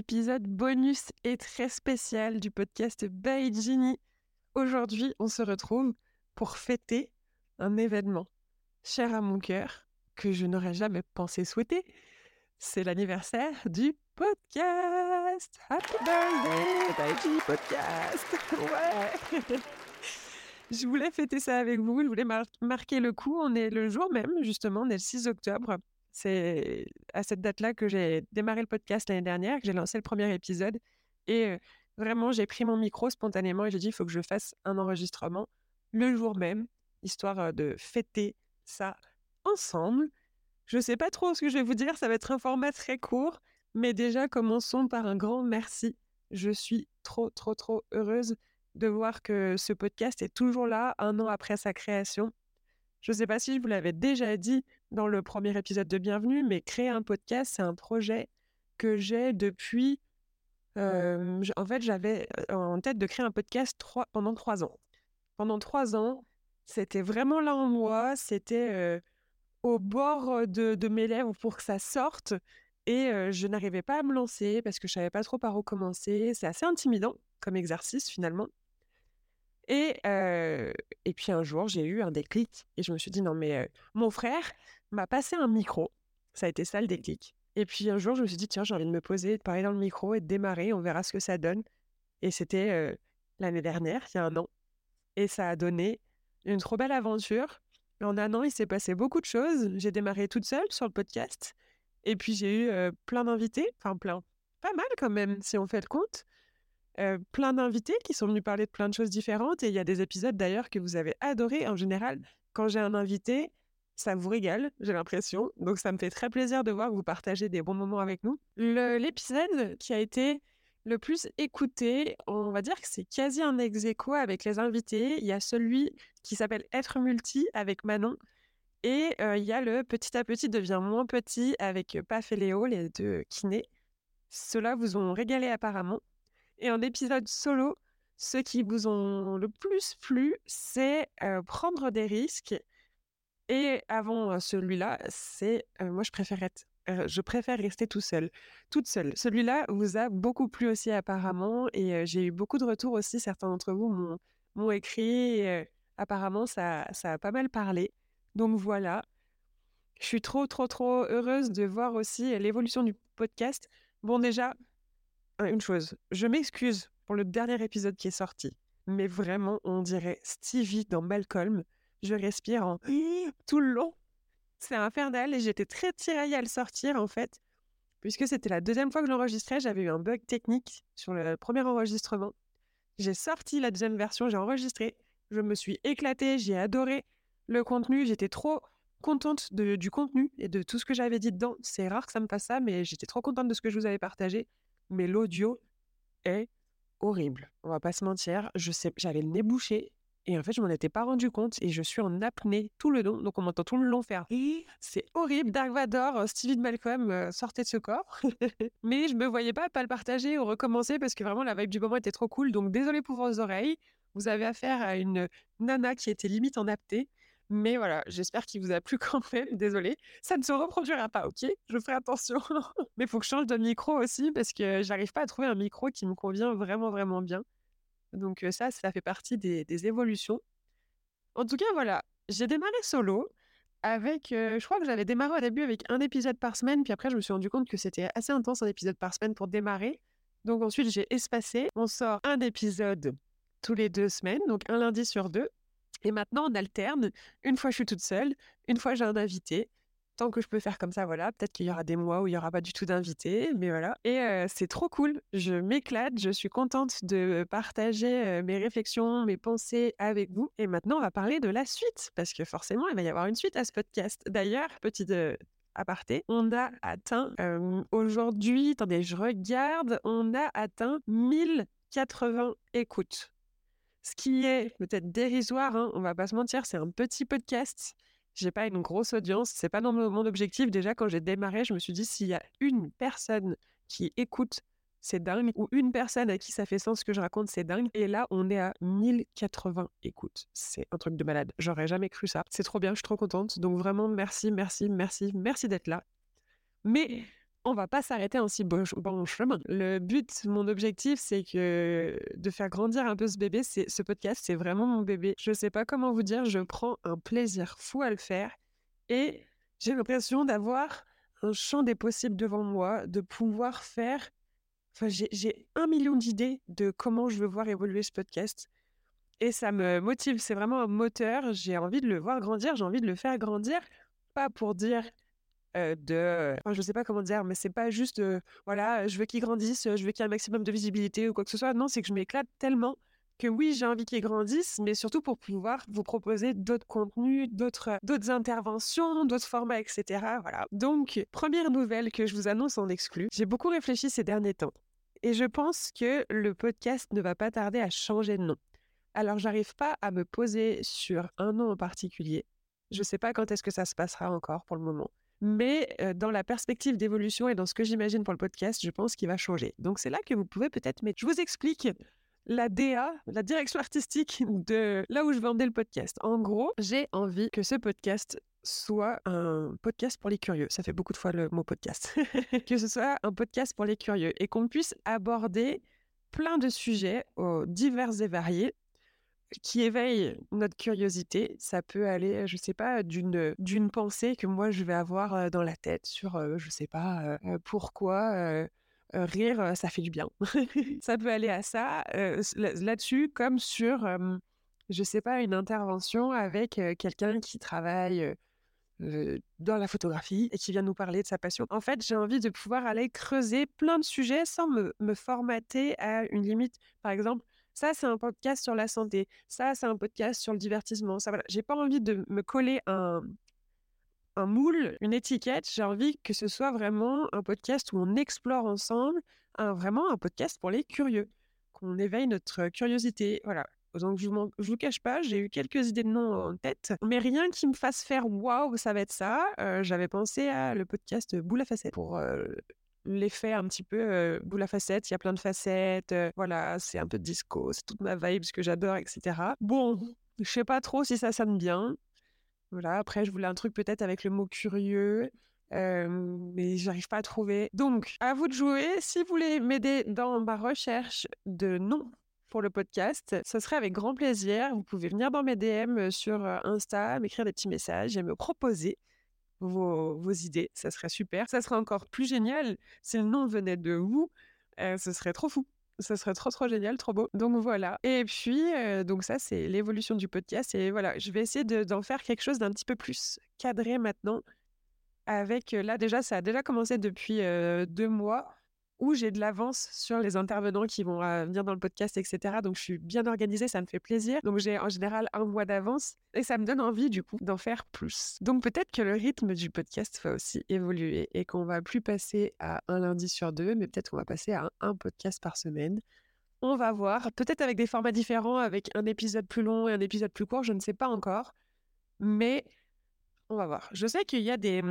épisode bonus et très spécial du podcast By Ginny. Aujourd'hui, on se retrouve pour fêter un événement cher à mon cœur que je n'aurais jamais pensé souhaiter. C'est l'anniversaire du podcast. Happy birthday, Ginny Podcast. Ouais. je voulais fêter ça avec vous, je voulais marquer le coup. On est le jour même, justement, on est le 6 octobre. C'est à cette date-là que j'ai démarré le podcast l'année dernière, que j'ai lancé le premier épisode. Et vraiment, j'ai pris mon micro spontanément et j'ai dit, il faut que je fasse un enregistrement le jour même, histoire de fêter ça ensemble. Je ne sais pas trop ce que je vais vous dire, ça va être un format très court, mais déjà commençons par un grand merci. Je suis trop, trop, trop heureuse de voir que ce podcast est toujours là un an après sa création. Je ne sais pas si je vous l'avais déjà dit dans le premier épisode de Bienvenue, mais créer un podcast, c'est un projet que j'ai depuis... en fait, j'avais en tête de créer un podcast pendant trois ans. Pendant trois ans, c'était vraiment là en moi, c'était au bord de, mes lèvres pour que ça sorte. Et je n'arrivais pas à me lancer parce que je savais pas trop par où commencer. C'est assez intimidant comme exercice finalement. Et, puis un jour, j'ai eu un déclic et je me suis dit, non, mais mon frère m'a passé un micro. Ça a été ça le déclic. Et puis un jour, je me suis dit, tiens, j'ai envie de me poser, de parler dans le micro et de démarrer, on verra ce que ça donne. Et c'était l'année dernière, il y a un an. Et ça a donné une trop belle aventure. En un an, il s'est passé beaucoup de choses. J'ai démarré toute seule sur le podcast. Et puis j'ai eu plein d'invités, enfin plein, pas mal quand même, si on fait le compte. Euh, plein d'invités qui sont venus parler de plein de choses différentes. Et il y a des épisodes d'ailleurs que vous avez adorés. En général, quand j'ai un invité, ça vous régale, j'ai l'impression. Donc ça me fait très plaisir de voir que vous partagez des bons moments avec nous. L'épisode qui a été le plus écouté, on va dire que c'est quasi un ex aequo avec les invités. Il y a celui qui s'appelle Être multi avec Manon. Et euh, il y a le Petit à petit devient moins petit avec Paf et Léo, les deux kinés. Ceux-là vous ont régalé apparemment. Et en épisode solo, ce qui vous ont le plus plu, c'est prendre des risques. Et avant celui-là, c'est moi je préfère être, je préfère rester tout seul, toute seule. Celui-là vous a beaucoup plu aussi apparemment, et j'ai eu beaucoup de retours aussi. Certains d'entre vous m'ont écrit. apparemment, ça, ça a pas mal parlé. Donc voilà. Je suis trop, trop, trop heureuse de voir aussi l'évolution du podcast. Bon, déjà, une chose, je m'excuse pour le dernier épisode qui est sorti, mais vraiment, on dirait Stevie dans Malcolm. Je respire en tout le long. C'est infernal et j'étais très tiraillée à le sortir en fait, puisque c'était la deuxième fois que j'enregistrais. J'avais eu un bug technique sur le premier enregistrement. J'ai sorti la deuxième version, j'ai enregistré. Je me suis éclatée, j'ai adoré le contenu. J'étais trop contente du contenu et de tout ce que j'avais dit dedans. C'est rare que ça me fasse ça, mais j'étais trop contente de ce que je vous avais partagé mais l'audio est horrible. On va pas se mentir. Je sais, j'avais le nez bouché et en fait, je m'en étais pas rendu compte et je suis en apnée tout le long. Donc, on m'entend tout le long faire. C'est horrible. Dark Vador, euh, Stevie de Malcolm, euh, sortez de ce corps. mais je me voyais pas pas le partager ou recommencer parce que vraiment la vibe du moment était trop cool. Donc, désolé pour vos oreilles. Vous avez affaire à une nana qui était limite en apnée. Mais voilà, j'espère qu'il vous a plu quand même. Désolée. Ça ne se reproduira pas, ok? Je ferai attention. Mais il faut que je change de micro aussi parce que j'arrive pas à trouver un micro qui me convient vraiment, vraiment bien. Donc ça, ça fait partie des, évolutions. En tout cas, voilà, j'ai démarré solo avec, je crois que j'avais démarré au début avec un épisode par semaine, puis après je me suis rendu compte que c'était assez intense un épisode par semaine pour démarrer. Donc ensuite j'ai espacé. On sort un épisode tous les deux semaines, donc un lundi sur deux. Et maintenant, on alterne. Une fois, je suis toute seule. Une fois, j'ai un invité. Tant que je peux faire comme ça, voilà. Peut-être qu'il y aura des mois où il n'y aura pas du tout d'invité, mais voilà. Et c'est trop cool. Je m'éclate. Je suis contente de partager mes réflexions, mes pensées avec vous. Et maintenant, on va parler de la suite, parce que forcément, il va y avoir une suite à ce podcast. D'ailleurs, petite aparté, on a atteint aujourd'hui, attendez, je regarde, on a atteint 1080 écoutes ce qui est peut-être dérisoire, hein, on va pas se mentir, c'est un petit podcast. J'ai pas une grosse audience, c'est pas dans mon objectif. Déjà, quand j'ai démarré, je me suis dit s'il y a une personne qui écoute, c'est dingue, ou une personne à qui ça fait sens ce que je raconte, c'est dingue. Et là, on est à 1080 écoutes. C'est un truc de malade. J'aurais jamais cru ça. C'est trop bien, je suis trop contente. Donc vraiment, merci, merci, merci, merci d'être là. Mais on va pas s'arrêter en si bon, bon chemin. Le but, mon objectif, c'est que de faire grandir un peu ce bébé. C'est ce podcast, c'est vraiment mon bébé. Je sais pas comment vous dire, je prends un plaisir fou à le faire et j'ai l'impression d'avoir un champ des possibles devant moi, de pouvoir faire. Enfin, j'ai un million d'idées de comment je veux voir évoluer ce podcast. Et ça me motive, c'est vraiment un moteur. J'ai envie de le voir grandir, j'ai envie de le faire grandir. Pas pour dire de. Enfin, je sais pas comment dire, mais c'est pas juste, voilà, je veux qu'il grandisse, je veux qu'il y ait un maximum de visibilité ou quoi que ce soit. Non, c'est que je m'éclate tellement que oui, j'ai envie qu'il grandisse, mais surtout pour pouvoir vous proposer d'autres contenus, d'autres, d'autres interventions, d'autres formats, etc. Voilà. Donc, première nouvelle que je vous annonce en exclu. J'ai beaucoup réfléchi ces derniers temps. Et je pense que le podcast ne va pas tarder à changer de nom. Alors, j'arrive pas à me poser sur un nom en particulier. Je sais pas quand est-ce que ça se passera encore pour le moment. Mais dans la perspective d'évolution et dans ce que j'imagine pour le podcast, je pense qu'il va changer. Donc c'est là que vous pouvez peut-être mettre. Je vous explique la DA, la direction artistique de là où je vais emmener le podcast. En gros, j'ai envie que ce podcast soit un podcast pour les curieux. Ça fait beaucoup de fois le mot podcast. que ce soit un podcast pour les curieux et qu'on puisse aborder plein de sujets divers et variés qui éveille notre curiosité. Ça peut aller, je sais pas, d'une d'une pensée que moi je vais avoir dans la tête sur, je sais pas, pourquoi rire, ça fait du bien. ça peut aller à ça là-dessus, comme sur, je sais pas, une intervention avec quelqu'un qui travaille. dans la photographie et qui vient nous parler de sa passion. En fait, j'ai envie de pouvoir aller creuser plein de sujets sans me, me formater à une limite. Par exemple, ça, c'est un podcast sur la santé. Ça, c'est un podcast sur le divertissement. Ça, voilà. J'ai pas envie de me coller un, un moule, une étiquette. J'ai envie que ce soit vraiment un podcast où on explore ensemble, un, vraiment un podcast pour les curieux, qu'on éveille notre curiosité. Voilà. Donc, je ne vous cache pas, j'ai eu quelques idées de noms en tête, mais rien qui me fasse faire waouh, ça va être ça. Euh, j'avais pensé à le podcast Boule à facette pour euh, l'effet un petit peu boule à facettes, il y a plein de facettes, voilà, c'est un peu disco, c'est toute ma vibe, ce que j'adore, etc. Bon, je sais pas trop si ça sonne bien. Voilà, après, je voulais un truc peut-être avec le mot curieux, mais j'arrive pas à trouver. Donc, à vous de jouer. Si vous voulez m'aider dans ma recherche de nom pour le podcast, ce serait avec grand plaisir. Vous pouvez venir dans mes DM sur Insta, m'écrire des petits messages et me proposer vos, idées. Ça serait super. Ça serait encore plus génial si le nom venait de vous. Euh, ce serait trop fou. Ça serait trop, trop génial, trop beau. Donc voilà. Et puis, euh, donc ça, c'est l'évolution du podcast. Et voilà, je vais essayer d'en faire quelque chose d'un petit peu plus cadré maintenant. Avec, euh, là, déjà, ça a déjà commencé depuis deux mois où j'ai de l'avance sur les intervenants qui vont venir dans le podcast, etc. Donc, je suis bien organisée, ça me fait plaisir. Donc, j'ai en général un mois d'avance et ça me donne envie, du coup, d'en faire plus. Donc, peut-être que le rythme du podcast va aussi évoluer et qu'on va plus passer à un lundi sur deux, mais peut-être qu'on va passer à un, podcast par semaine. On va voir, peut-être avec des formats différents, avec un épisode plus long et un épisode plus court, je ne sais pas encore. Mais on va voir. Je sais qu'il y a des,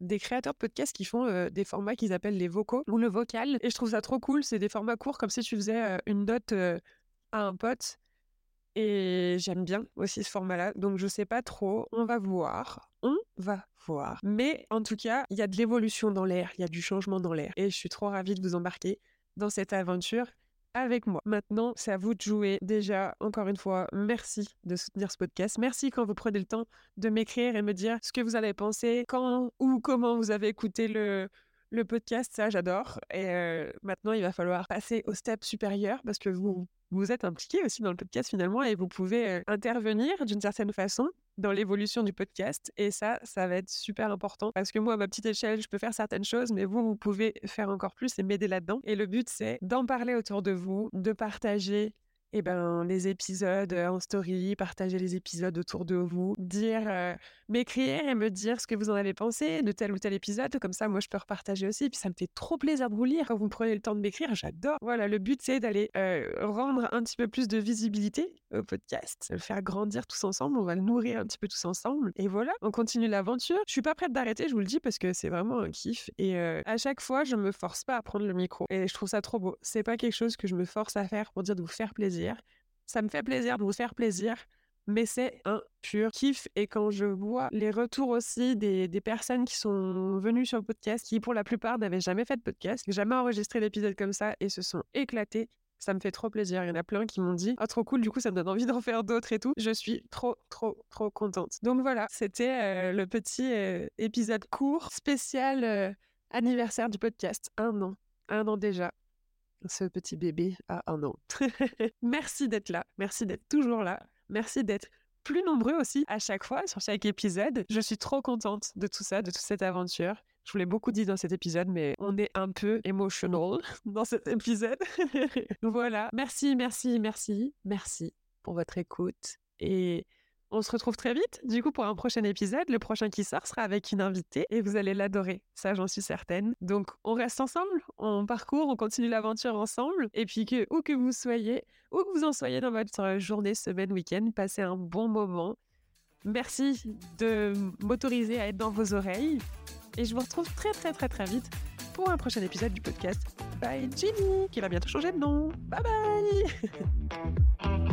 des créateurs de podcasts qui font des formats qu'ils appellent les vocaux ou le vocal. Et je trouve ça trop cool. C'est des formats courts, comme si tu faisais une dot à un pote. Et j'aime bien aussi ce format-là. Donc je sais pas trop. On va voir. On va voir. Mais en tout cas, il y a de l'évolution dans l'air. Il y a du changement dans l'air. Et je suis trop ravie de vous embarquer dans cette aventure avec moi. Maintenant, c'est à vous de jouer. Déjà, encore une fois, merci de soutenir ce podcast. Merci quand vous prenez le temps de m'écrire et me dire ce que vous allez penser, quand ou comment vous avez écouté le, le podcast. Ça, j'adore. Et euh, maintenant, il va falloir passer au step supérieur parce que vous, vous êtes impliqué aussi dans le podcast finalement et vous pouvez intervenir d'une certaine façon dans l'évolution du podcast. Et ça, ça va être super important parce que moi, à ma petite échelle, je peux faire certaines choses, mais vous, vous pouvez faire encore plus et m'aider là-dedans. Et le but, c'est d'en parler autour de vous, de partager eh ben, les épisodes en story, partager les épisodes autour de vous, dire, m'écrire et me dire ce que vous en avez pensé de tel ou tel épisode. Comme ça, moi, je peux repartager aussi. Puis ça me fait trop plaisir de vous lire quand vous prenez le temps de m'écrire. J'adore. Voilà, le but, c'est d'aller rendre un petit peu plus de visibilité au podcast, le faire grandir tous ensemble. On va le nourrir un petit peu tous ensemble. Et voilà, on continue l'aventure. Je suis pas prête d'arrêter, je vous le dis, parce que c'est vraiment un kiff. Et à chaque fois, je me force pas à prendre le micro. Et je trouve ça trop beau. C'est pas quelque chose que je me force à faire pour dire de vous faire plaisir ça me fait plaisir de vous faire plaisir, mais c'est un pur kiff. Et quand je vois les retours aussi des, personnes qui sont venues sur le podcast, qui pour la plupart n'avaient jamais fait de podcast, jamais enregistré d'épisode comme ça et se sont éclatés, ça me fait trop plaisir. Il y en a plein qui m'ont dit Ah, trop cool, du coup, ça me donne envie d'en faire d'autres et tout. Je suis trop, trop, trop contente. Donc voilà, c'était euh, le petit euh, épisode court, spécial euh, anniversaire du podcast. Un an. Un an déjà. Ce petit bébé a un an. Merci d'être là. Merci d'être toujours là. Merci d'être plus nombreux aussi à chaque fois sur chaque épisode. Je suis trop contente de tout ça, de toute cette aventure. Je vous l'ai beaucoup dit dans cet épisode, mais on est un peu emotional dans cet épisode. voilà. Merci, merci, merci, merci pour votre écoute. Et on se retrouve très vite, du coup, pour un prochain épisode. Le prochain qui sort sera avec une invitée et vous allez l'adorer. Ça, j'en suis certaine. Donc, on reste ensemble, on parcourt, on continue l'aventure ensemble. Et puis, que où que vous soyez, où que vous en soyez dans votre journée, semaine, week-end, passez un bon moment. Merci de m'autoriser à être dans vos oreilles. Et je vous retrouve très très très très vite pour un prochain épisode du podcast Bye Ginny, qui va bientôt changer de nom. Bye bye